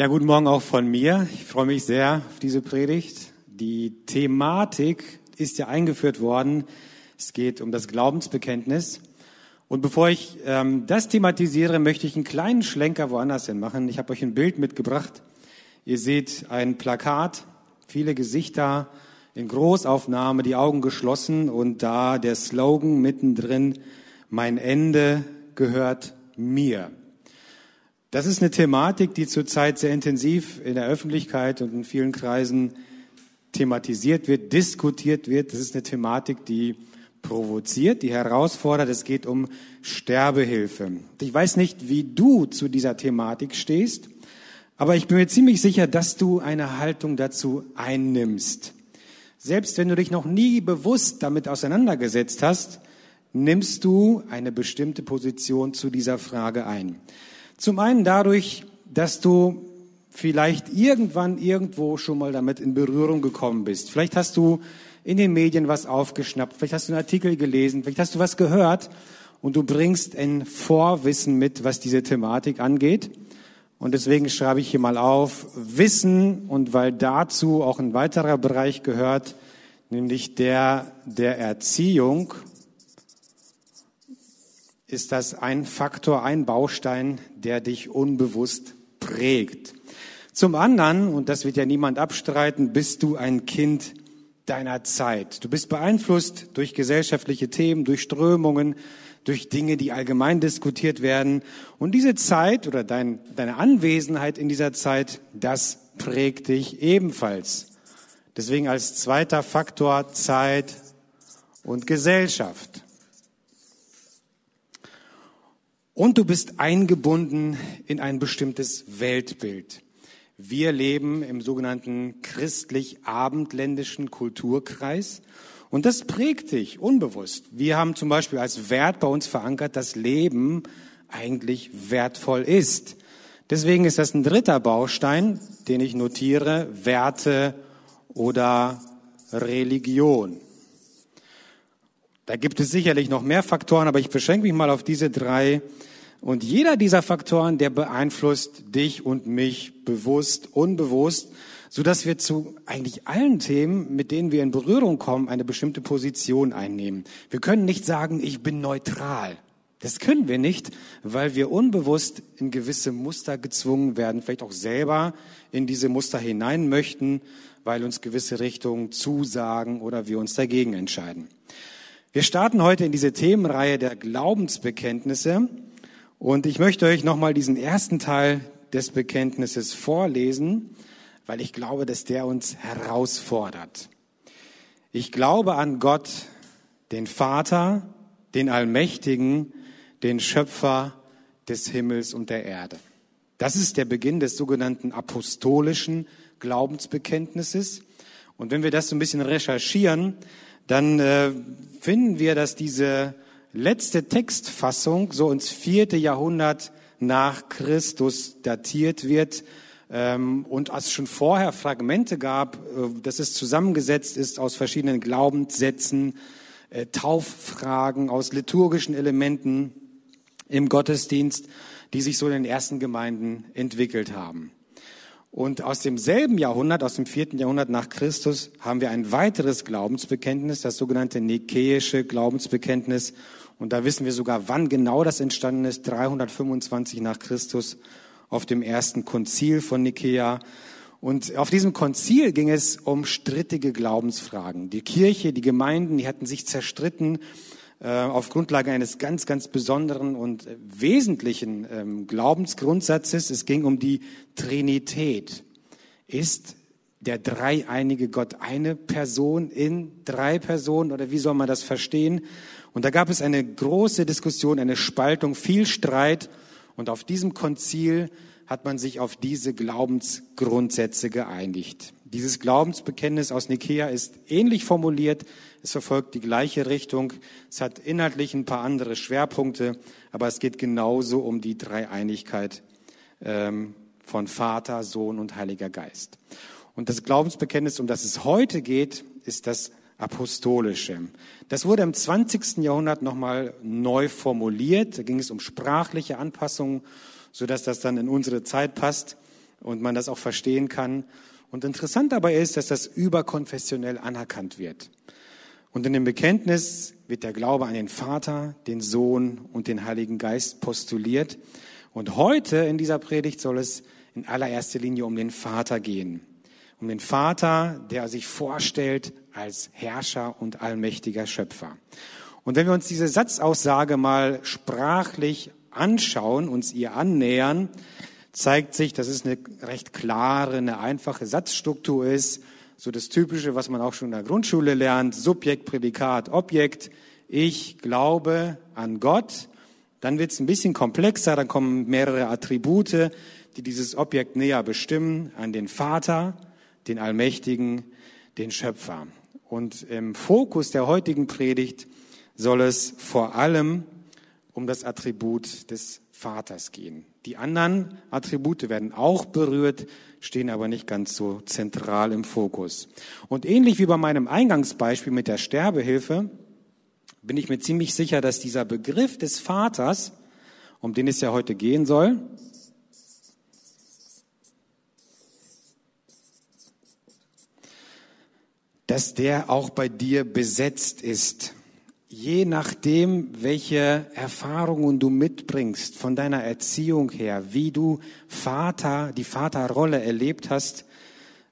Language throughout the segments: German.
Ja, guten Morgen auch von mir. Ich freue mich sehr auf diese Predigt. Die Thematik ist ja eingeführt worden. Es geht um das Glaubensbekenntnis. Und bevor ich ähm, das thematisiere, möchte ich einen kleinen Schlenker woanders hin machen. Ich habe euch ein Bild mitgebracht. Ihr seht ein Plakat, viele Gesichter in Großaufnahme, die Augen geschlossen und da der Slogan mittendrin, mein Ende gehört mir. Das ist eine Thematik, die zurzeit sehr intensiv in der Öffentlichkeit und in vielen Kreisen thematisiert wird, diskutiert wird. Das ist eine Thematik, die provoziert, die herausfordert. Es geht um Sterbehilfe. Ich weiß nicht, wie du zu dieser Thematik stehst, aber ich bin mir ziemlich sicher, dass du eine Haltung dazu einnimmst. Selbst wenn du dich noch nie bewusst damit auseinandergesetzt hast, nimmst du eine bestimmte Position zu dieser Frage ein. Zum einen dadurch, dass du vielleicht irgendwann irgendwo schon mal damit in Berührung gekommen bist. Vielleicht hast du in den Medien was aufgeschnappt, vielleicht hast du einen Artikel gelesen, vielleicht hast du was gehört und du bringst ein Vorwissen mit, was diese Thematik angeht. Und deswegen schreibe ich hier mal auf Wissen und weil dazu auch ein weiterer Bereich gehört, nämlich der der Erziehung ist das ein Faktor, ein Baustein, der dich unbewusst prägt. Zum anderen, und das wird ja niemand abstreiten, bist du ein Kind deiner Zeit. Du bist beeinflusst durch gesellschaftliche Themen, durch Strömungen, durch Dinge, die allgemein diskutiert werden. Und diese Zeit oder dein, deine Anwesenheit in dieser Zeit, das prägt dich ebenfalls. Deswegen als zweiter Faktor Zeit und Gesellschaft. Und du bist eingebunden in ein bestimmtes Weltbild. Wir leben im sogenannten christlich-abendländischen Kulturkreis. Und das prägt dich unbewusst. Wir haben zum Beispiel als Wert bei uns verankert, dass Leben eigentlich wertvoll ist. Deswegen ist das ein dritter Baustein, den ich notiere, Werte oder Religion. Da gibt es sicherlich noch mehr Faktoren, aber ich beschränke mich mal auf diese drei, und jeder dieser Faktoren, der beeinflusst dich und mich bewusst, unbewusst, so dass wir zu eigentlich allen Themen, mit denen wir in Berührung kommen, eine bestimmte Position einnehmen. Wir können nicht sagen, ich bin neutral. Das können wir nicht, weil wir unbewusst in gewisse Muster gezwungen werden, vielleicht auch selber in diese Muster hinein möchten, weil uns gewisse Richtungen zusagen oder wir uns dagegen entscheiden. Wir starten heute in diese Themenreihe der Glaubensbekenntnisse und ich möchte euch nochmal diesen ersten Teil des Bekenntnisses vorlesen, weil ich glaube, dass der uns herausfordert. Ich glaube an Gott, den Vater, den Allmächtigen, den Schöpfer des Himmels und der Erde. Das ist der Beginn des sogenannten apostolischen Glaubensbekenntnisses. Und wenn wir das so ein bisschen recherchieren, dann äh, finden wir, dass diese letzte Textfassung so ins vierte Jahrhundert nach Christus datiert wird ähm, und es schon vorher Fragmente gab, äh, dass es zusammengesetzt ist aus verschiedenen Glaubenssätzen, äh, Tauffragen, aus liturgischen Elementen im Gottesdienst, die sich so in den ersten Gemeinden entwickelt haben. Und aus demselben Jahrhundert, aus dem vierten Jahrhundert nach Christus, haben wir ein weiteres Glaubensbekenntnis, das sogenannte Nikäische Glaubensbekenntnis. Und da wissen wir sogar, wann genau das entstanden ist, 325 nach Christus auf dem ersten Konzil von Nikäa. Und auf diesem Konzil ging es um strittige Glaubensfragen. Die Kirche, die Gemeinden, die hatten sich zerstritten äh, auf Grundlage eines ganz, ganz besonderen und wesentlichen ähm, Glaubensgrundsatzes. Es ging um die Trinität. Ist der dreieinige Gott eine Person in drei Personen oder wie soll man das verstehen? Und da gab es eine große Diskussion, eine Spaltung, viel Streit. Und auf diesem Konzil hat man sich auf diese Glaubensgrundsätze geeinigt. Dieses Glaubensbekenntnis aus Nikea ist ähnlich formuliert. Es verfolgt die gleiche Richtung. Es hat inhaltlich ein paar andere Schwerpunkte, aber es geht genauso um die Dreieinigkeit ähm, von Vater, Sohn und Heiliger Geist. Und das Glaubensbekenntnis, um das es heute geht, ist das apostolische. Das wurde im 20. Jahrhundert nochmal neu formuliert. Da ging es um sprachliche Anpassungen, sodass das dann in unsere Zeit passt und man das auch verstehen kann. Und interessant dabei ist, dass das überkonfessionell anerkannt wird. Und in dem Bekenntnis wird der Glaube an den Vater, den Sohn und den Heiligen Geist postuliert. Und heute in dieser Predigt soll es in allererster Linie um den Vater gehen. Um den Vater, der sich vorstellt als Herrscher und allmächtiger Schöpfer. Und wenn wir uns diese Satzaussage mal sprachlich anschauen, uns ihr annähern, zeigt sich, dass es eine recht klare, eine einfache Satzstruktur ist. So das Typische, was man auch schon in der Grundschule lernt. Subjekt, Prädikat, Objekt. Ich glaube an Gott. Dann wird es ein bisschen komplexer. Dann kommen mehrere Attribute, die dieses Objekt näher bestimmen. An den Vater, den Allmächtigen, den Schöpfer. Und im Fokus der heutigen Predigt soll es vor allem um das Attribut des Vaters gehen. Die anderen Attribute werden auch berührt, stehen aber nicht ganz so zentral im Fokus. Und ähnlich wie bei meinem Eingangsbeispiel mit der Sterbehilfe, bin ich mir ziemlich sicher, dass dieser Begriff des Vaters, um den es ja heute gehen soll, dass der auch bei dir besetzt ist je nachdem, welche Erfahrungen du mitbringst von deiner Erziehung her, wie du Vater, die Vaterrolle erlebt hast,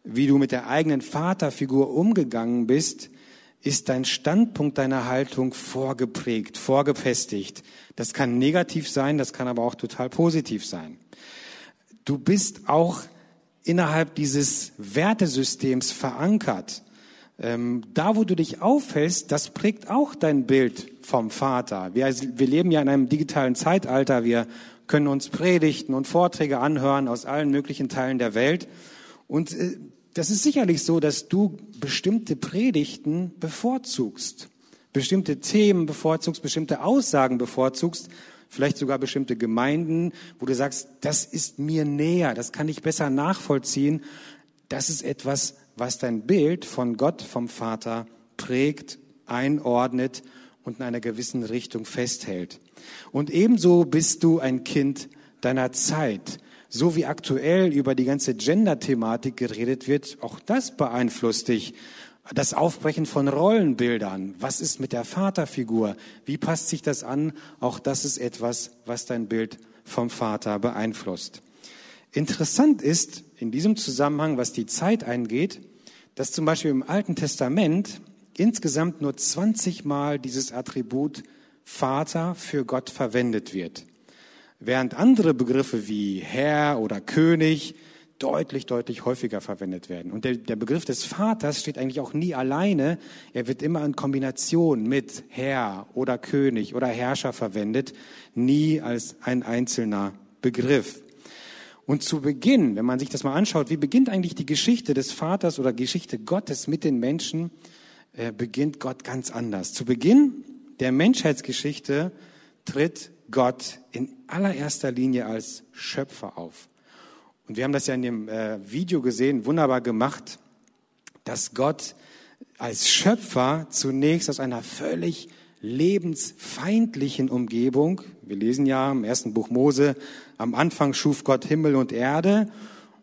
wie du mit der eigenen Vaterfigur umgegangen bist, ist dein Standpunkt deiner Haltung vorgeprägt, vorgefestigt. Das kann negativ sein, das kann aber auch total positiv sein. Du bist auch innerhalb dieses Wertesystems verankert. Ähm, da, wo du dich aufhältst, das prägt auch dein Bild vom Vater. Wir, wir leben ja in einem digitalen Zeitalter. Wir können uns Predigten und Vorträge anhören aus allen möglichen Teilen der Welt. Und äh, das ist sicherlich so, dass du bestimmte Predigten bevorzugst, bestimmte Themen bevorzugst, bestimmte Aussagen bevorzugst, vielleicht sogar bestimmte Gemeinden, wo du sagst, das ist mir näher, das kann ich besser nachvollziehen. Das ist etwas, was dein Bild von Gott, vom Vater prägt, einordnet und in einer gewissen Richtung festhält. Und ebenso bist du ein Kind deiner Zeit. So wie aktuell über die ganze Gender-Thematik geredet wird, auch das beeinflusst dich. Das Aufbrechen von Rollenbildern. Was ist mit der Vaterfigur? Wie passt sich das an? Auch das ist etwas, was dein Bild vom Vater beeinflusst. Interessant ist in diesem Zusammenhang, was die Zeit eingeht, dass zum Beispiel im Alten Testament insgesamt nur 20 Mal dieses Attribut Vater für Gott verwendet wird. Während andere Begriffe wie Herr oder König deutlich, deutlich häufiger verwendet werden. Und der, der Begriff des Vaters steht eigentlich auch nie alleine. Er wird immer in Kombination mit Herr oder König oder Herrscher verwendet, nie als ein einzelner Begriff. Und zu Beginn, wenn man sich das mal anschaut, wie beginnt eigentlich die Geschichte des Vaters oder Geschichte Gottes mit den Menschen, äh, beginnt Gott ganz anders. Zu Beginn der Menschheitsgeschichte tritt Gott in allererster Linie als Schöpfer auf. Und wir haben das ja in dem äh, Video gesehen, wunderbar gemacht, dass Gott als Schöpfer zunächst aus einer völlig lebensfeindlichen Umgebung, wir lesen ja im ersten Buch Mose, am Anfang schuf Gott Himmel und Erde.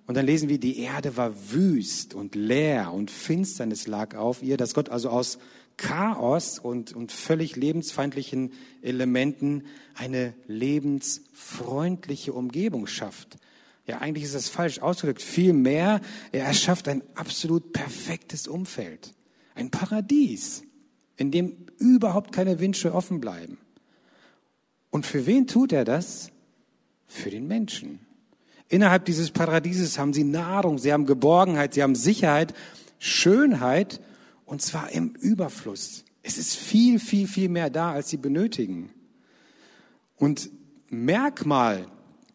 Und dann lesen wir, die Erde war wüst und leer und Finsternis lag auf ihr, dass Gott also aus Chaos und, und völlig lebensfeindlichen Elementen eine lebensfreundliche Umgebung schafft. Ja, eigentlich ist das falsch ausgedrückt. Vielmehr, er erschafft ein absolut perfektes Umfeld. Ein Paradies, in dem überhaupt keine Wünsche offen bleiben. Und für wen tut er das? für den Menschen. Innerhalb dieses Paradieses haben sie Nahrung, sie haben Geborgenheit, sie haben Sicherheit, Schönheit und zwar im Überfluss. Es ist viel, viel, viel mehr da, als sie benötigen. Und Merkmal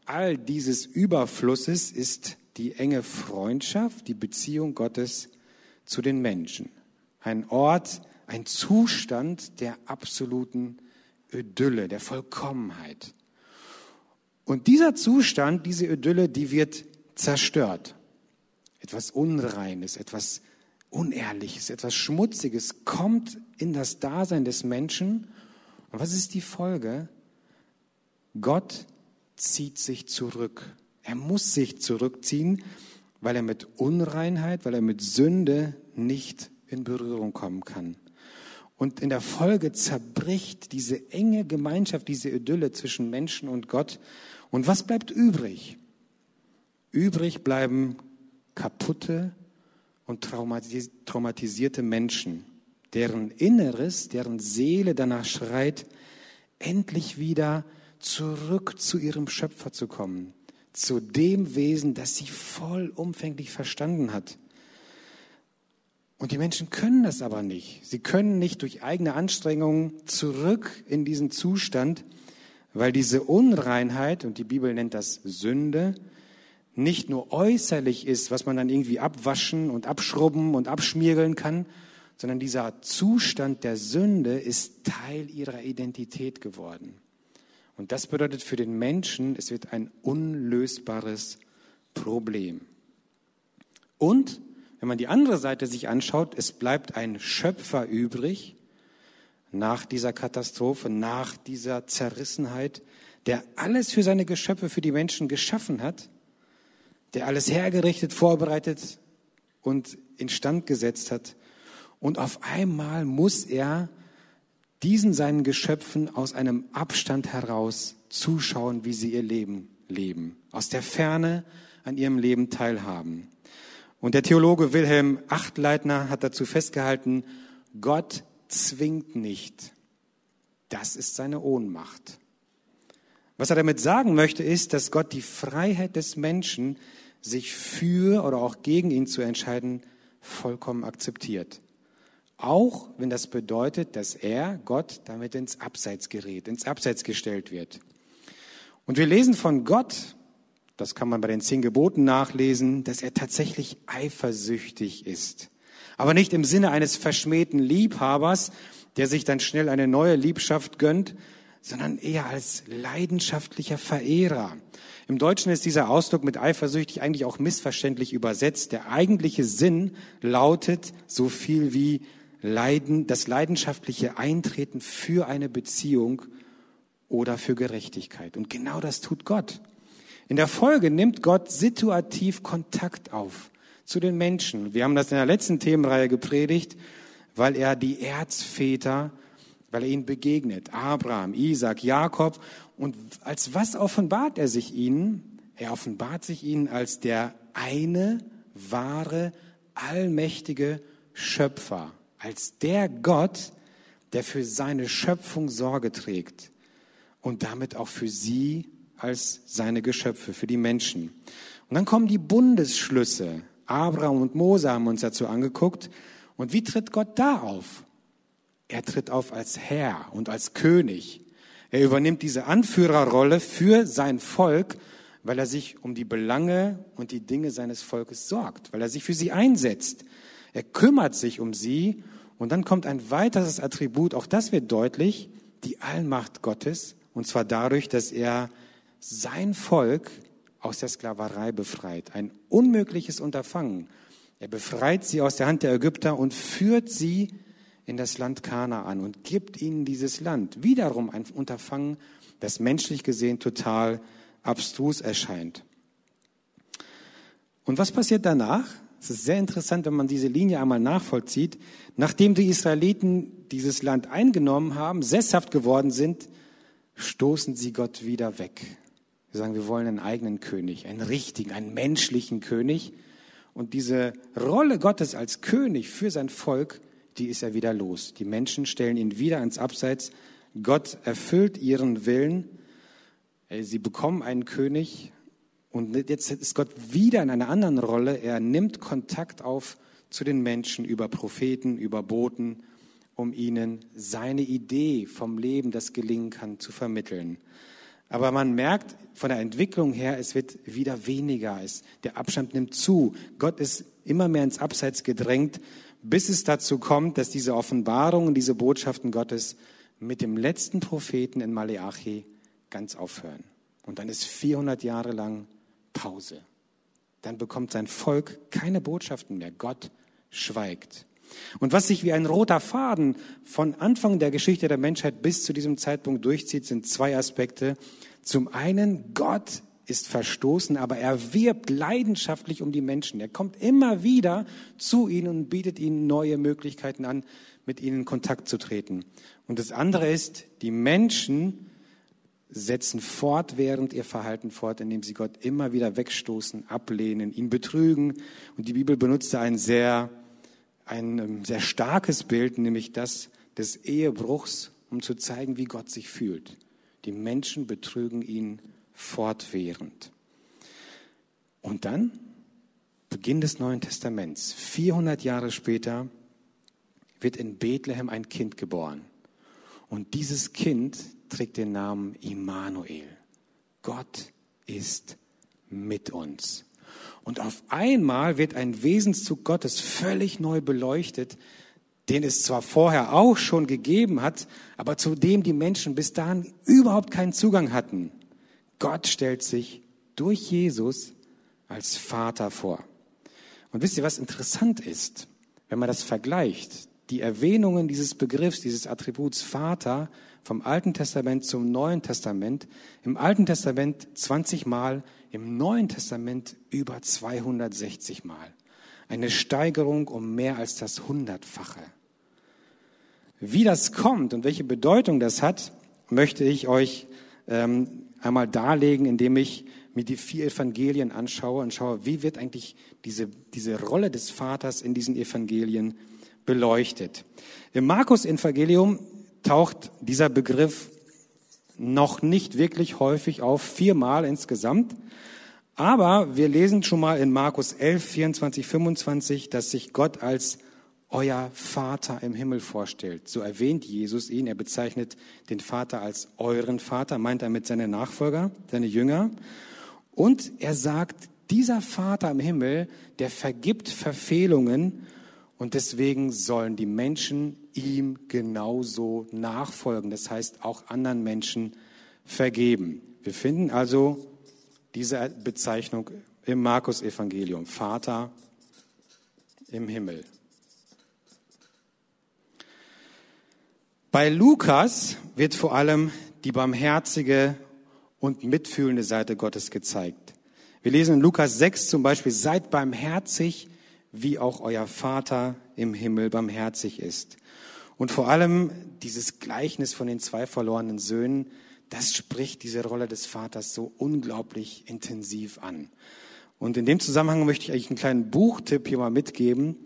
all dieses Überflusses ist die enge Freundschaft, die Beziehung Gottes zu den Menschen. Ein Ort, ein Zustand der absoluten Idylle, der Vollkommenheit. Und dieser Zustand, diese Idylle, die wird zerstört. Etwas Unreines, etwas Unehrliches, etwas Schmutziges kommt in das Dasein des Menschen. Und was ist die Folge? Gott zieht sich zurück. Er muss sich zurückziehen, weil er mit Unreinheit, weil er mit Sünde nicht in Berührung kommen kann. Und in der Folge zerbricht diese enge Gemeinschaft, diese Idylle zwischen Menschen und Gott. Und was bleibt übrig? Übrig bleiben kaputte und traumatisierte Menschen, deren Inneres, deren Seele danach schreit, endlich wieder zurück zu ihrem Schöpfer zu kommen, zu dem Wesen, das sie vollumfänglich verstanden hat. Und die Menschen können das aber nicht. Sie können nicht durch eigene Anstrengungen zurück in diesen Zustand, weil diese Unreinheit, und die Bibel nennt das Sünde, nicht nur äußerlich ist, was man dann irgendwie abwaschen und abschrubben und abschmiergeln kann, sondern dieser Zustand der Sünde ist Teil ihrer Identität geworden. Und das bedeutet für den Menschen, es wird ein unlösbares Problem. Und wenn man die andere Seite sich anschaut, es bleibt ein Schöpfer übrig nach dieser Katastrophe, nach dieser Zerrissenheit, der alles für seine Geschöpfe, für die Menschen geschaffen hat, der alles hergerichtet, vorbereitet und instand gesetzt hat. Und auf einmal muss er diesen seinen Geschöpfen aus einem Abstand heraus zuschauen, wie sie ihr Leben leben, aus der Ferne an ihrem Leben teilhaben. Und der Theologe Wilhelm Achtleitner hat dazu festgehalten, Gott zwingt nicht. Das ist seine Ohnmacht. Was er damit sagen möchte, ist, dass Gott die Freiheit des Menschen, sich für oder auch gegen ihn zu entscheiden, vollkommen akzeptiert. Auch wenn das bedeutet, dass er, Gott, damit ins Abseits gerät, ins Abseits gestellt wird. Und wir lesen von Gott, das kann man bei den zehn Geboten nachlesen, dass er tatsächlich eifersüchtig ist. Aber nicht im Sinne eines verschmähten Liebhabers, der sich dann schnell eine neue Liebschaft gönnt, sondern eher als leidenschaftlicher Verehrer. Im Deutschen ist dieser Ausdruck mit eifersüchtig eigentlich auch missverständlich übersetzt. Der eigentliche Sinn lautet so viel wie Leiden, das leidenschaftliche Eintreten für eine Beziehung oder für Gerechtigkeit. Und genau das tut Gott. In der Folge nimmt Gott situativ Kontakt auf zu den Menschen. Wir haben das in der letzten Themenreihe gepredigt, weil er die Erzväter, weil er ihnen begegnet. Abraham, Isaac, Jakob. Und als was offenbart er sich ihnen? Er offenbart sich ihnen als der eine, wahre, allmächtige Schöpfer. Als der Gott, der für seine Schöpfung Sorge trägt und damit auch für sie als seine Geschöpfe, für die Menschen. Und dann kommen die Bundesschlüsse. Abraham und Mose haben uns dazu angeguckt. Und wie tritt Gott da auf? Er tritt auf als Herr und als König. Er übernimmt diese Anführerrolle für sein Volk, weil er sich um die Belange und die Dinge seines Volkes sorgt, weil er sich für sie einsetzt. Er kümmert sich um sie. Und dann kommt ein weiteres Attribut, auch das wird deutlich, die Allmacht Gottes. Und zwar dadurch, dass er sein Volk aus der Sklaverei befreit. Ein unmögliches Unterfangen. Er befreit sie aus der Hand der Ägypter und führt sie in das Land Kanaan und gibt ihnen dieses Land. Wiederum ein Unterfangen, das menschlich gesehen total abstrus erscheint. Und was passiert danach? Es ist sehr interessant, wenn man diese Linie einmal nachvollzieht. Nachdem die Israeliten dieses Land eingenommen haben, sesshaft geworden sind, stoßen sie Gott wieder weg. Wir sagen, wir wollen einen eigenen König, einen richtigen, einen menschlichen König. Und diese Rolle Gottes als König für sein Volk, die ist er wieder los. Die Menschen stellen ihn wieder ans Abseits. Gott erfüllt ihren Willen. Äh, sie bekommen einen König. Und jetzt ist Gott wieder in einer anderen Rolle. Er nimmt Kontakt auf zu den Menschen über Propheten, über Boten, um ihnen seine Idee vom Leben, das gelingen kann, zu vermitteln. Aber man merkt von der Entwicklung her, es wird wieder weniger. Es, der Abstand nimmt zu. Gott ist immer mehr ins Abseits gedrängt, bis es dazu kommt, dass diese Offenbarungen, diese Botschaften Gottes mit dem letzten Propheten in Maleachi ganz aufhören. Und dann ist 400 Jahre lang Pause. Dann bekommt sein Volk keine Botschaften mehr. Gott schweigt. Und was sich wie ein roter Faden von Anfang der Geschichte der Menschheit bis zu diesem Zeitpunkt durchzieht, sind zwei Aspekte. Zum einen, Gott ist verstoßen, aber er wirbt leidenschaftlich um die Menschen. Er kommt immer wieder zu ihnen und bietet ihnen neue Möglichkeiten an, mit ihnen in Kontakt zu treten. Und das andere ist, die Menschen setzen fortwährend ihr Verhalten fort, indem sie Gott immer wieder wegstoßen, ablehnen, ihn betrügen. Und die Bibel benutzte ein sehr, ein ähm, sehr starkes Bild, nämlich das des Ehebruchs, um zu zeigen, wie Gott sich fühlt. Die Menschen betrügen ihn fortwährend. Und dann, Beginn des Neuen Testaments, 400 Jahre später, wird in Bethlehem ein Kind geboren. Und dieses Kind trägt den Namen Immanuel. Gott ist mit uns. Und auf einmal wird ein Wesenszug Gottes völlig neu beleuchtet, den es zwar vorher auch schon gegeben hat, aber zu dem die Menschen bis dahin überhaupt keinen Zugang hatten. Gott stellt sich durch Jesus als Vater vor. Und wisst ihr, was interessant ist, wenn man das vergleicht? Die Erwähnungen dieses Begriffs, dieses Attributs Vater vom Alten Testament zum Neuen Testament. Im Alten Testament 20 Mal, im Neuen Testament über 260 Mal. Eine Steigerung um mehr als das Hundertfache. Wie das kommt und welche Bedeutung das hat, möchte ich euch ähm, einmal darlegen, indem ich mir die vier Evangelien anschaue und schaue, wie wird eigentlich diese, diese Rolle des Vaters in diesen Evangelien beleuchtet. Im Markus-Evangelium taucht dieser Begriff noch nicht wirklich häufig auf, viermal insgesamt. Aber wir lesen schon mal in Markus 11, 24, 25, dass sich Gott als euer Vater im Himmel vorstellt. So erwähnt Jesus ihn. Er bezeichnet den Vater als euren Vater, meint er mit seinen Nachfolger, seine Jünger. Und er sagt, dieser Vater im Himmel, der vergibt Verfehlungen und deswegen sollen die Menschen ihm genauso nachfolgen. Das heißt, auch anderen Menschen vergeben. Wir finden also diese Bezeichnung im Markus Evangelium. Vater im Himmel. Bei Lukas wird vor allem die barmherzige und mitfühlende Seite Gottes gezeigt. Wir lesen in Lukas 6 zum Beispiel, seid barmherzig, wie auch euer Vater im Himmel barmherzig ist. Und vor allem dieses Gleichnis von den zwei verlorenen Söhnen, das spricht diese Rolle des Vaters so unglaublich intensiv an. Und in dem Zusammenhang möchte ich eigentlich einen kleinen Buchtipp hier mal mitgeben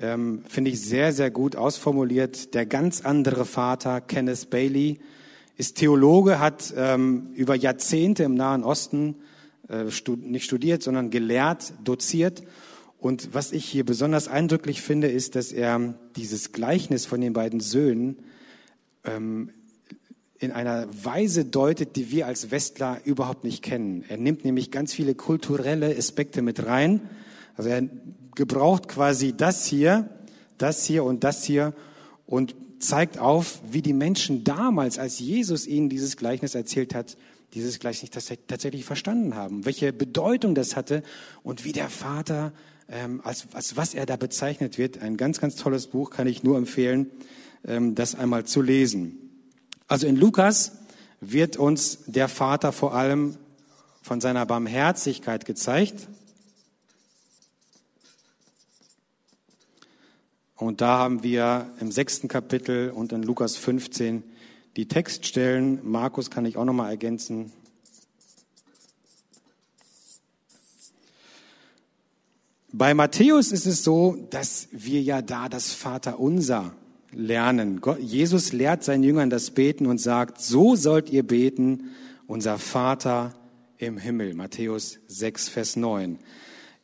ähm, finde ich sehr, sehr gut ausformuliert. Der ganz andere Vater, Kenneth Bailey, ist Theologe, hat ähm, über Jahrzehnte im Nahen Osten äh, stud nicht studiert, sondern gelehrt, doziert. Und was ich hier besonders eindrücklich finde, ist, dass er dieses Gleichnis von den beiden Söhnen ähm, in einer Weise deutet, die wir als Westler überhaupt nicht kennen. Er nimmt nämlich ganz viele kulturelle Aspekte mit rein. Also er gebraucht quasi das hier, das hier und das hier und zeigt auf, wie die Menschen damals, als Jesus ihnen dieses Gleichnis erzählt hat, dieses Gleichnis tatsächlich verstanden haben, welche Bedeutung das hatte und wie der Vater, ähm, als, als was er da bezeichnet wird. Ein ganz, ganz tolles Buch, kann ich nur empfehlen, ähm, das einmal zu lesen. Also in Lukas wird uns der Vater vor allem von seiner Barmherzigkeit gezeigt, Und da haben wir im sechsten Kapitel und in Lukas 15 die Textstellen. Markus kann ich auch nochmal ergänzen. Bei Matthäus ist es so, dass wir ja da das Vaterunser lernen. Jesus lehrt seinen Jüngern das Beten und sagt, so sollt ihr beten, unser Vater im Himmel. Matthäus 6, Vers 9.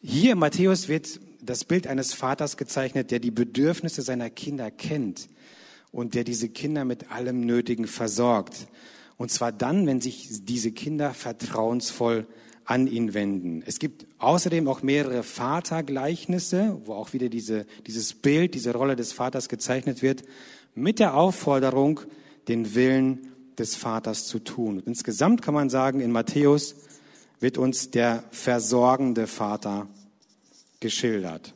Hier Matthäus wird das Bild eines Vaters gezeichnet, der die Bedürfnisse seiner Kinder kennt und der diese Kinder mit allem Nötigen versorgt. Und zwar dann, wenn sich diese Kinder vertrauensvoll an ihn wenden. Es gibt außerdem auch mehrere Vatergleichnisse, wo auch wieder diese, dieses Bild, diese Rolle des Vaters gezeichnet wird, mit der Aufforderung, den Willen des Vaters zu tun. Und insgesamt kann man sagen, in Matthäus wird uns der versorgende Vater geschildert.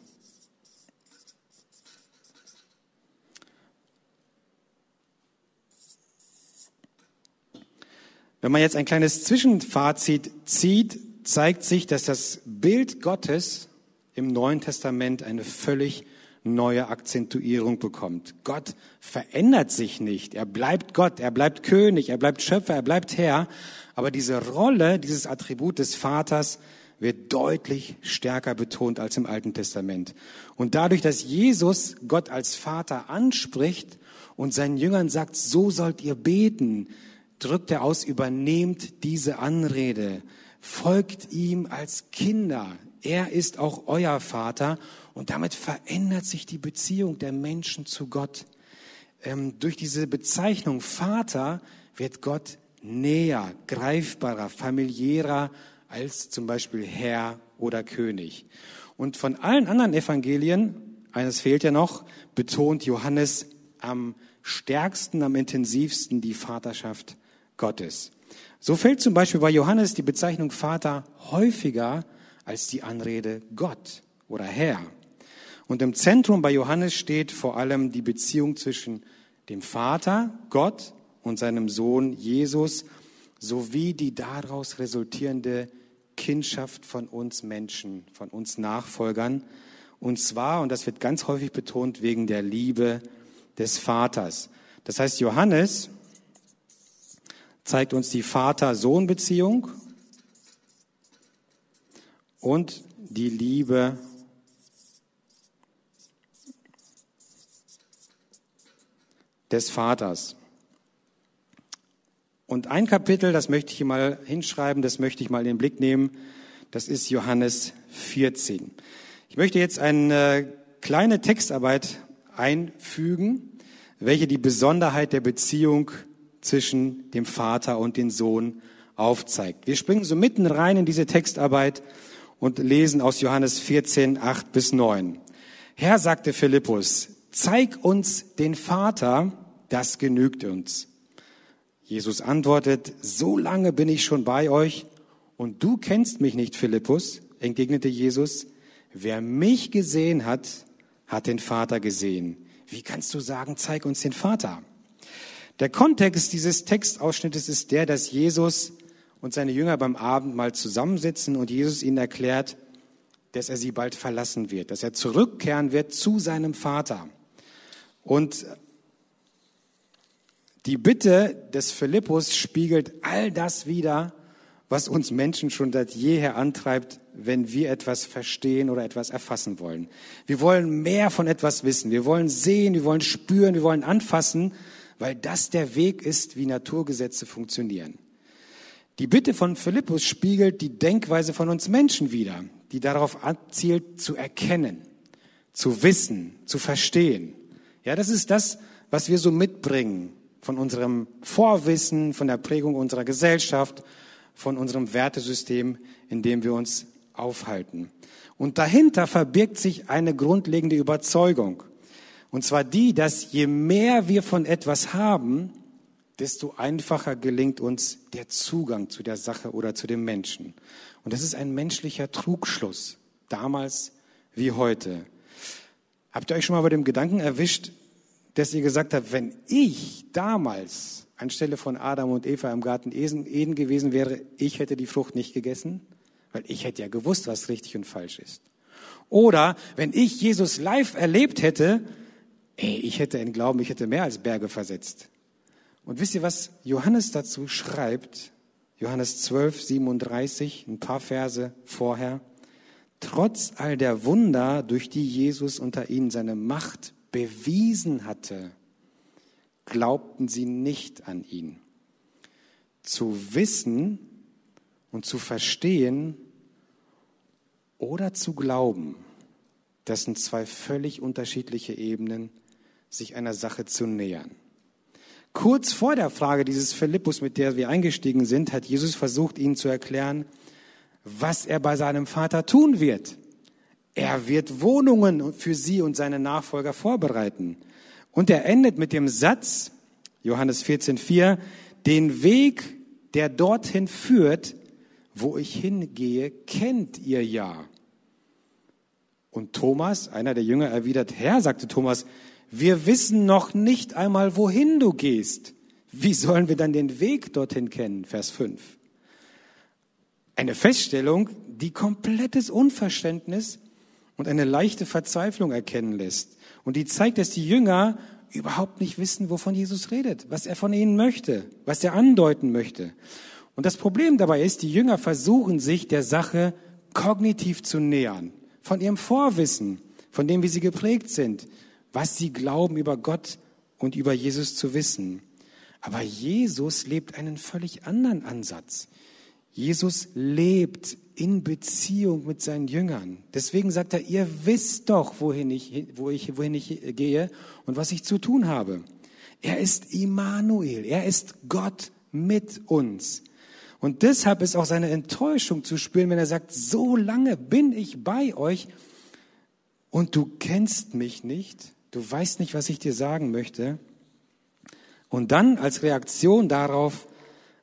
Wenn man jetzt ein kleines Zwischenfazit zieht, zeigt sich, dass das Bild Gottes im Neuen Testament eine völlig neue Akzentuierung bekommt. Gott verändert sich nicht. Er bleibt Gott, er bleibt König, er bleibt Schöpfer, er bleibt Herr. Aber diese Rolle, dieses Attribut des Vaters wird deutlich stärker betont als im Alten Testament. Und dadurch, dass Jesus Gott als Vater anspricht und seinen Jüngern sagt, so sollt ihr beten, drückt er aus, übernehmt diese Anrede, folgt ihm als Kinder. Er ist auch euer Vater und damit verändert sich die Beziehung der Menschen zu Gott. Ähm, durch diese Bezeichnung Vater wird Gott näher, greifbarer, familiärer als zum Beispiel Herr oder König. Und von allen anderen Evangelien, eines fehlt ja noch, betont Johannes am stärksten, am intensivsten die Vaterschaft Gottes. So fällt zum Beispiel bei Johannes die Bezeichnung Vater häufiger als die Anrede Gott oder Herr. Und im Zentrum bei Johannes steht vor allem die Beziehung zwischen dem Vater, Gott, und seinem Sohn Jesus, sowie die daraus resultierende Kindschaft von uns Menschen, von uns Nachfolgern. Und zwar, und das wird ganz häufig betont, wegen der Liebe des Vaters. Das heißt, Johannes zeigt uns die Vater-Sohn-Beziehung und die Liebe des Vaters. Und ein Kapitel, das möchte ich hier mal hinschreiben, das möchte ich mal in den Blick nehmen, das ist Johannes 14. Ich möchte jetzt eine kleine Textarbeit einfügen, welche die Besonderheit der Beziehung zwischen dem Vater und dem Sohn aufzeigt. Wir springen so mitten rein in diese Textarbeit und lesen aus Johannes 14, 8 bis 9. Herr, sagte Philippus, zeig uns den Vater, das genügt uns. Jesus antwortet, so lange bin ich schon bei euch und du kennst mich nicht, Philippus, entgegnete Jesus. Wer mich gesehen hat, hat den Vater gesehen. Wie kannst du sagen, zeig uns den Vater? Der Kontext dieses Textausschnittes ist der, dass Jesus und seine Jünger beim Abendmahl zusammensitzen und Jesus ihnen erklärt, dass er sie bald verlassen wird, dass er zurückkehren wird zu seinem Vater. Und die Bitte des Philippus spiegelt all das wider, was uns Menschen schon seit jeher antreibt, wenn wir etwas verstehen oder etwas erfassen wollen. Wir wollen mehr von etwas wissen. Wir wollen sehen, wir wollen spüren, wir wollen anfassen weil das der Weg ist, wie Naturgesetze funktionieren. Die Bitte von Philippus spiegelt die Denkweise von uns Menschen wider, die darauf abzielt, zu erkennen, zu wissen, zu verstehen. Ja, das ist das, was wir so mitbringen von unserem Vorwissen, von der Prägung unserer Gesellschaft, von unserem Wertesystem, in dem wir uns aufhalten. Und dahinter verbirgt sich eine grundlegende Überzeugung. Und zwar die, dass je mehr wir von etwas haben, desto einfacher gelingt uns der Zugang zu der Sache oder zu dem Menschen. Und das ist ein menschlicher Trugschluss, damals wie heute. Habt ihr euch schon mal bei dem Gedanken erwischt, dass ihr gesagt habt, wenn ich damals anstelle von Adam und Eva im Garten Eden gewesen wäre, ich hätte die Frucht nicht gegessen? Weil ich hätte ja gewusst, was richtig und falsch ist. Oder wenn ich Jesus live erlebt hätte, ey, ich hätte in Glauben, ich hätte mehr als Berge versetzt. Und wisst ihr, was Johannes dazu schreibt? Johannes 12, 37, ein paar Verse vorher. Trotz all der Wunder, durch die Jesus unter ihnen seine Macht bewiesen hatte, glaubten sie nicht an ihn. Zu wissen und zu verstehen oder zu glauben, das sind zwei völlig unterschiedliche Ebenen sich einer Sache zu nähern. Kurz vor der Frage dieses Philippus, mit der wir eingestiegen sind, hat Jesus versucht, ihnen zu erklären, was er bei seinem Vater tun wird. Er wird Wohnungen für sie und seine Nachfolger vorbereiten. Und er endet mit dem Satz, Johannes 14,4, den Weg, der dorthin führt, wo ich hingehe, kennt ihr ja. Und Thomas, einer der Jünger, erwidert, Herr, sagte Thomas, wir wissen noch nicht einmal, wohin du gehst. Wie sollen wir dann den Weg dorthin kennen? Vers 5. Eine Feststellung, die komplettes Unverständnis und eine leichte Verzweiflung erkennen lässt. Und die zeigt, dass die Jünger überhaupt nicht wissen, wovon Jesus redet, was er von ihnen möchte, was er andeuten möchte. Und das Problem dabei ist, die Jünger versuchen sich der Sache kognitiv zu nähern, von ihrem Vorwissen, von dem, wie sie geprägt sind, was sie glauben über Gott und über Jesus zu wissen. Aber Jesus lebt einen völlig anderen Ansatz. Jesus lebt in Beziehung mit seinen Jüngern. Deswegen sagt er, ihr wisst doch, wohin ich, wo ich, wohin ich gehe und was ich zu tun habe. Er ist Immanuel. Er ist Gott mit uns. Und deshalb ist auch seine Enttäuschung zu spüren, wenn er sagt, so lange bin ich bei euch und du kennst mich nicht. Du weißt nicht, was ich dir sagen möchte. Und dann als Reaktion darauf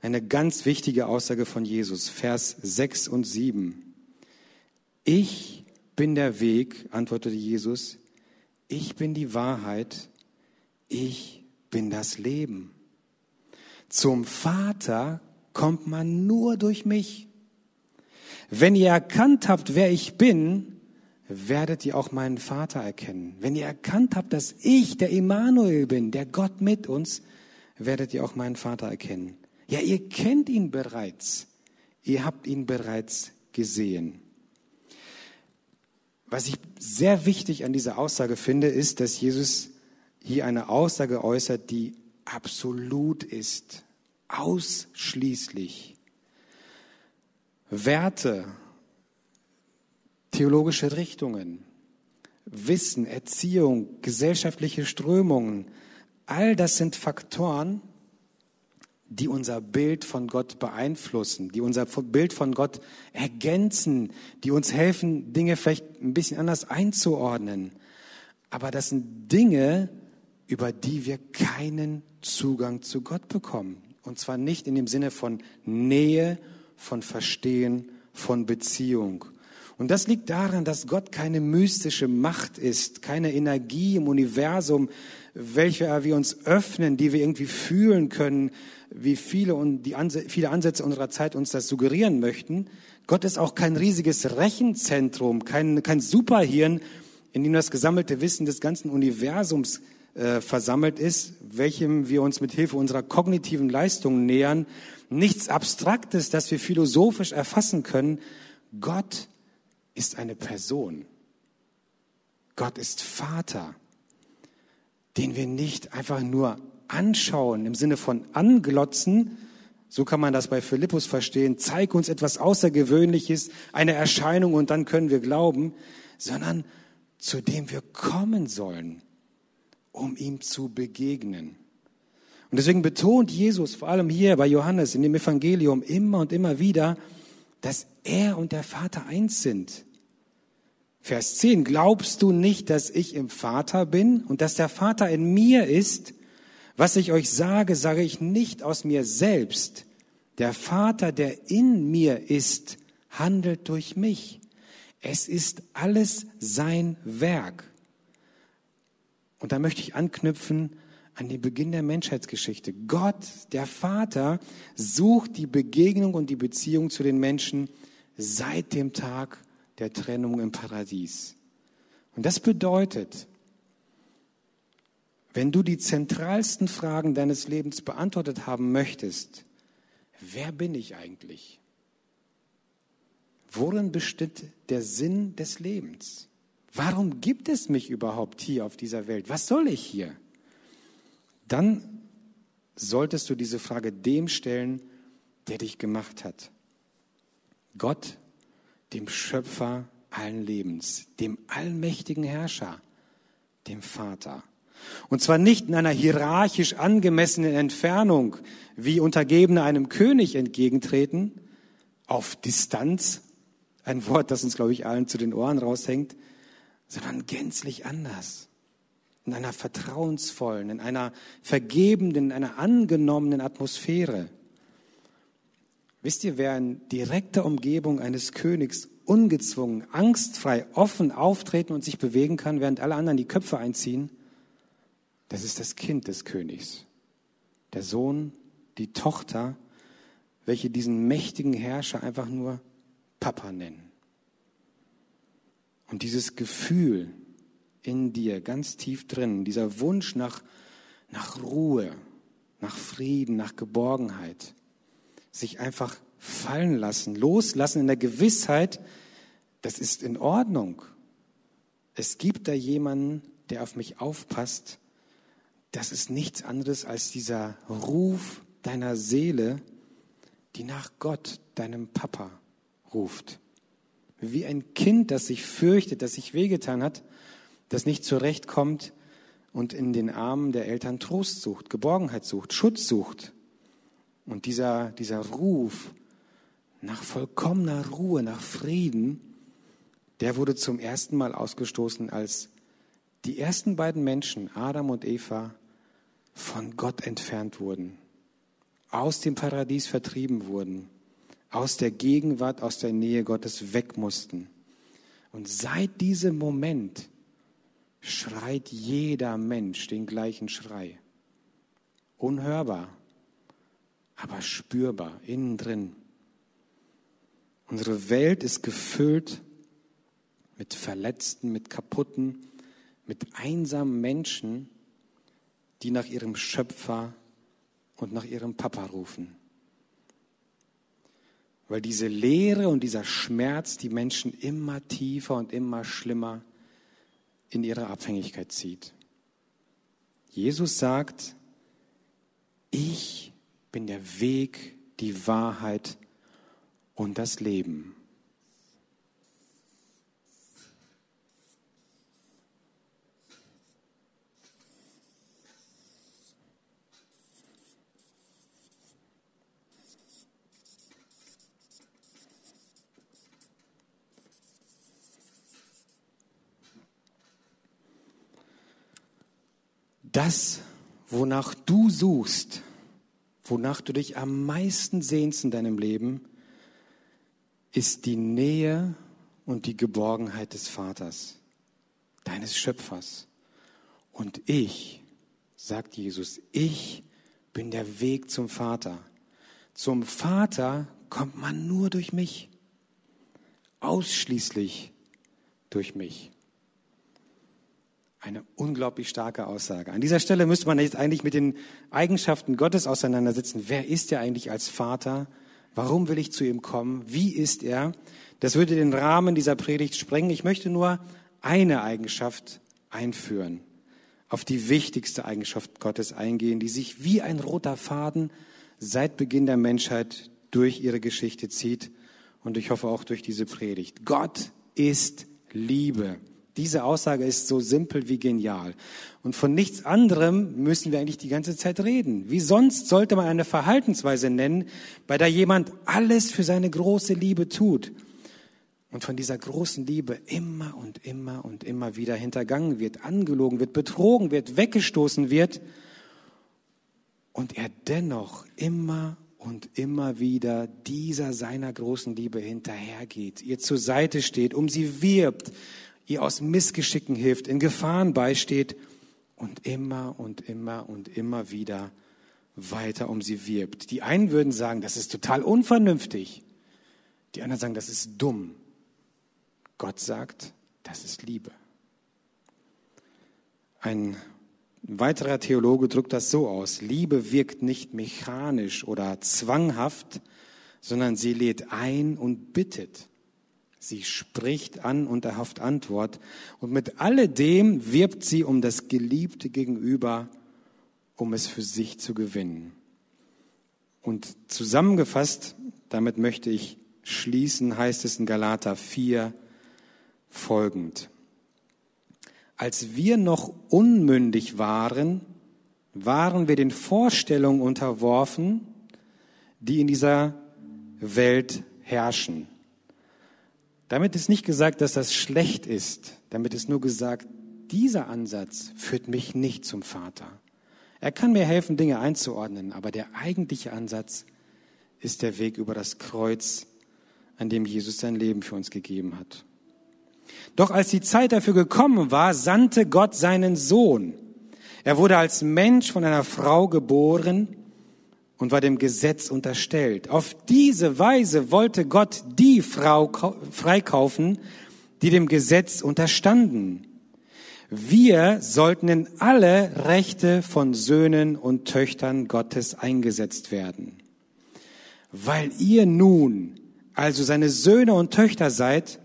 eine ganz wichtige Aussage von Jesus, Vers 6 und 7. Ich bin der Weg, antwortete Jesus. Ich bin die Wahrheit. Ich bin das Leben. Zum Vater kommt man nur durch mich. Wenn ihr erkannt habt, wer ich bin, werdet ihr auch meinen Vater erkennen. Wenn ihr erkannt habt, dass ich der Immanuel bin, der Gott mit uns, werdet ihr auch meinen Vater erkennen. Ja, ihr kennt ihn bereits. Ihr habt ihn bereits gesehen. Was ich sehr wichtig an dieser Aussage finde, ist, dass Jesus hier eine Aussage äußert, die absolut ist, ausschließlich. Werte theologische Richtungen, Wissen, Erziehung, gesellschaftliche Strömungen, all das sind Faktoren, die unser Bild von Gott beeinflussen, die unser Bild von Gott ergänzen, die uns helfen, Dinge vielleicht ein bisschen anders einzuordnen. Aber das sind Dinge, über die wir keinen Zugang zu Gott bekommen. Und zwar nicht in dem Sinne von Nähe, von Verstehen, von Beziehung. Und das liegt daran, dass Gott keine mystische Macht ist, keine Energie im Universum, welche wir uns öffnen, die wir irgendwie fühlen können, wie viele und die Anse viele Ansätze unserer Zeit uns das suggerieren möchten. Gott ist auch kein riesiges Rechenzentrum, kein, kein Superhirn, in dem das gesammelte Wissen des ganzen Universums äh, versammelt ist, welchem wir uns mit Hilfe unserer kognitiven Leistungen nähern. Nichts Abstraktes, das wir philosophisch erfassen können. Gott ist eine Person. Gott ist Vater, den wir nicht einfach nur anschauen im Sinne von anglotzen, so kann man das bei Philippus verstehen, zeig uns etwas Außergewöhnliches, eine Erscheinung und dann können wir glauben, sondern zu dem wir kommen sollen, um ihm zu begegnen. Und deswegen betont Jesus, vor allem hier bei Johannes in dem Evangelium, immer und immer wieder, dass er und der Vater eins sind. Vers 10, glaubst du nicht, dass ich im Vater bin und dass der Vater in mir ist? Was ich euch sage, sage ich nicht aus mir selbst. Der Vater, der in mir ist, handelt durch mich. Es ist alles sein Werk. Und da möchte ich anknüpfen an den Beginn der Menschheitsgeschichte. Gott, der Vater, sucht die Begegnung und die Beziehung zu den Menschen seit dem Tag der Trennung im Paradies. Und das bedeutet, wenn du die zentralsten Fragen deines Lebens beantwortet haben möchtest, wer bin ich eigentlich? Worin besteht der Sinn des Lebens? Warum gibt es mich überhaupt hier auf dieser Welt? Was soll ich hier? Dann solltest du diese Frage dem stellen, der dich gemacht hat. Gott dem Schöpfer allen Lebens, dem allmächtigen Herrscher, dem Vater. Und zwar nicht in einer hierarchisch angemessenen Entfernung, wie Untergebene einem König entgegentreten, auf Distanz, ein Wort, das uns, glaube ich, allen zu den Ohren raushängt, sondern gänzlich anders. In einer vertrauensvollen, in einer vergebenden, in einer angenommenen Atmosphäre. Wisst ihr, wer in direkter Umgebung eines Königs ungezwungen, angstfrei, offen auftreten und sich bewegen kann, während alle anderen die Köpfe einziehen? Das ist das Kind des Königs. Der Sohn, die Tochter, welche diesen mächtigen Herrscher einfach nur Papa nennen. Und dieses Gefühl in dir, ganz tief drin, dieser Wunsch nach, nach Ruhe, nach Frieden, nach Geborgenheit, sich einfach fallen lassen, loslassen in der Gewissheit, das ist in Ordnung. Es gibt da jemanden, der auf mich aufpasst. Das ist nichts anderes als dieser Ruf deiner Seele, die nach Gott, deinem Papa, ruft. Wie ein Kind, das sich fürchtet, das sich wehgetan hat, das nicht zurechtkommt und in den Armen der Eltern Trost sucht, Geborgenheit sucht, Schutz sucht. Und dieser, dieser Ruf nach vollkommener Ruhe, nach Frieden, der wurde zum ersten Mal ausgestoßen, als die ersten beiden Menschen, Adam und Eva, von Gott entfernt wurden, aus dem Paradies vertrieben wurden, aus der Gegenwart, aus der Nähe Gottes weg mussten. Und seit diesem Moment schreit jeder Mensch den gleichen Schrei. Unhörbar, aber spürbar, innen drin. Unsere Welt ist gefüllt mit Verletzten, mit Kaputten, mit einsamen Menschen, die nach ihrem Schöpfer und nach ihrem Papa rufen. Weil diese Leere und dieser Schmerz die Menschen immer tiefer und immer schlimmer in ihre Abhängigkeit zieht. Jesus sagt, ich bin der Weg, die Wahrheit und das Leben. Das, wonach du suchst, wonach du dich am meisten sehnst in deinem Leben, ist die Nähe und die Geborgenheit des Vaters, deines Schöpfers. Und ich, sagt Jesus, ich bin der Weg zum Vater. Zum Vater kommt man nur durch mich, ausschließlich durch mich. Eine unglaublich starke Aussage. An dieser Stelle müsste man jetzt eigentlich mit den Eigenschaften Gottes auseinandersetzen. Wer ist er eigentlich als Vater? Warum will ich zu ihm kommen? Wie ist er? Das würde den Rahmen dieser Predigt sprengen. Ich möchte nur eine Eigenschaft einführen, auf die wichtigste Eigenschaft Gottes eingehen, die sich wie ein roter Faden seit Beginn der Menschheit durch ihre Geschichte zieht und ich hoffe auch durch diese Predigt. Gott ist Liebe. Diese Aussage ist so simpel wie genial. Und von nichts anderem müssen wir eigentlich die ganze Zeit reden. Wie sonst sollte man eine Verhaltensweise nennen, bei der jemand alles für seine große Liebe tut und von dieser großen Liebe immer und immer und immer wieder hintergangen wird, angelogen wird, betrogen wird, weggestoßen wird und er dennoch immer und immer wieder dieser seiner großen Liebe hinterhergeht, ihr zur Seite steht, um sie wirbt, ihr aus Missgeschicken hilft, in Gefahren beisteht und immer und immer und immer wieder weiter um sie wirbt. Die einen würden sagen, das ist total unvernünftig. Die anderen sagen, das ist dumm. Gott sagt, das ist Liebe. Ein weiterer Theologe drückt das so aus. Liebe wirkt nicht mechanisch oder zwanghaft, sondern sie lädt ein und bittet. Sie spricht an und erhofft Antwort. Und mit alledem wirbt sie um das geliebte Gegenüber, um es für sich zu gewinnen. Und zusammengefasst, damit möchte ich schließen, heißt es in Galater 4 folgend. als wir noch unmündig waren, waren wir den Vorstellungen unterworfen, die in dieser Welt herrschen. Damit ist nicht gesagt, dass das schlecht ist. Damit ist nur gesagt, dieser Ansatz führt mich nicht zum Vater. Er kann mir helfen, Dinge einzuordnen, aber der eigentliche Ansatz ist der Weg über das Kreuz, an dem Jesus sein Leben für uns gegeben hat. Doch als die Zeit dafür gekommen war, sandte Gott seinen Sohn. Er wurde als Mensch von einer Frau geboren und war dem Gesetz unterstellt. Auf diese Weise wollte Gott die Frau freikaufen, die dem Gesetz unterstanden. Wir sollten in alle Rechte von Söhnen und Töchtern Gottes eingesetzt werden. Weil ihr nun also seine Söhne und Töchter seid,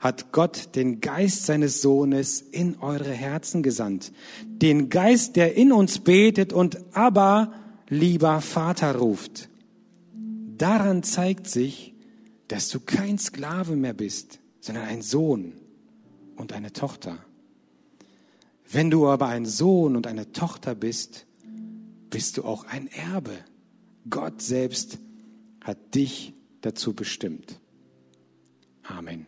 hat Gott den Geist seines Sohnes in eure Herzen gesandt. Den Geist, der in uns betet und aber lieber Vater ruft. Daran zeigt sich, dass du kein Sklave mehr bist, sondern ein Sohn und eine Tochter. Wenn du aber ein Sohn und eine Tochter bist, bist du auch ein Erbe. Gott selbst hat dich dazu bestimmt. Amen.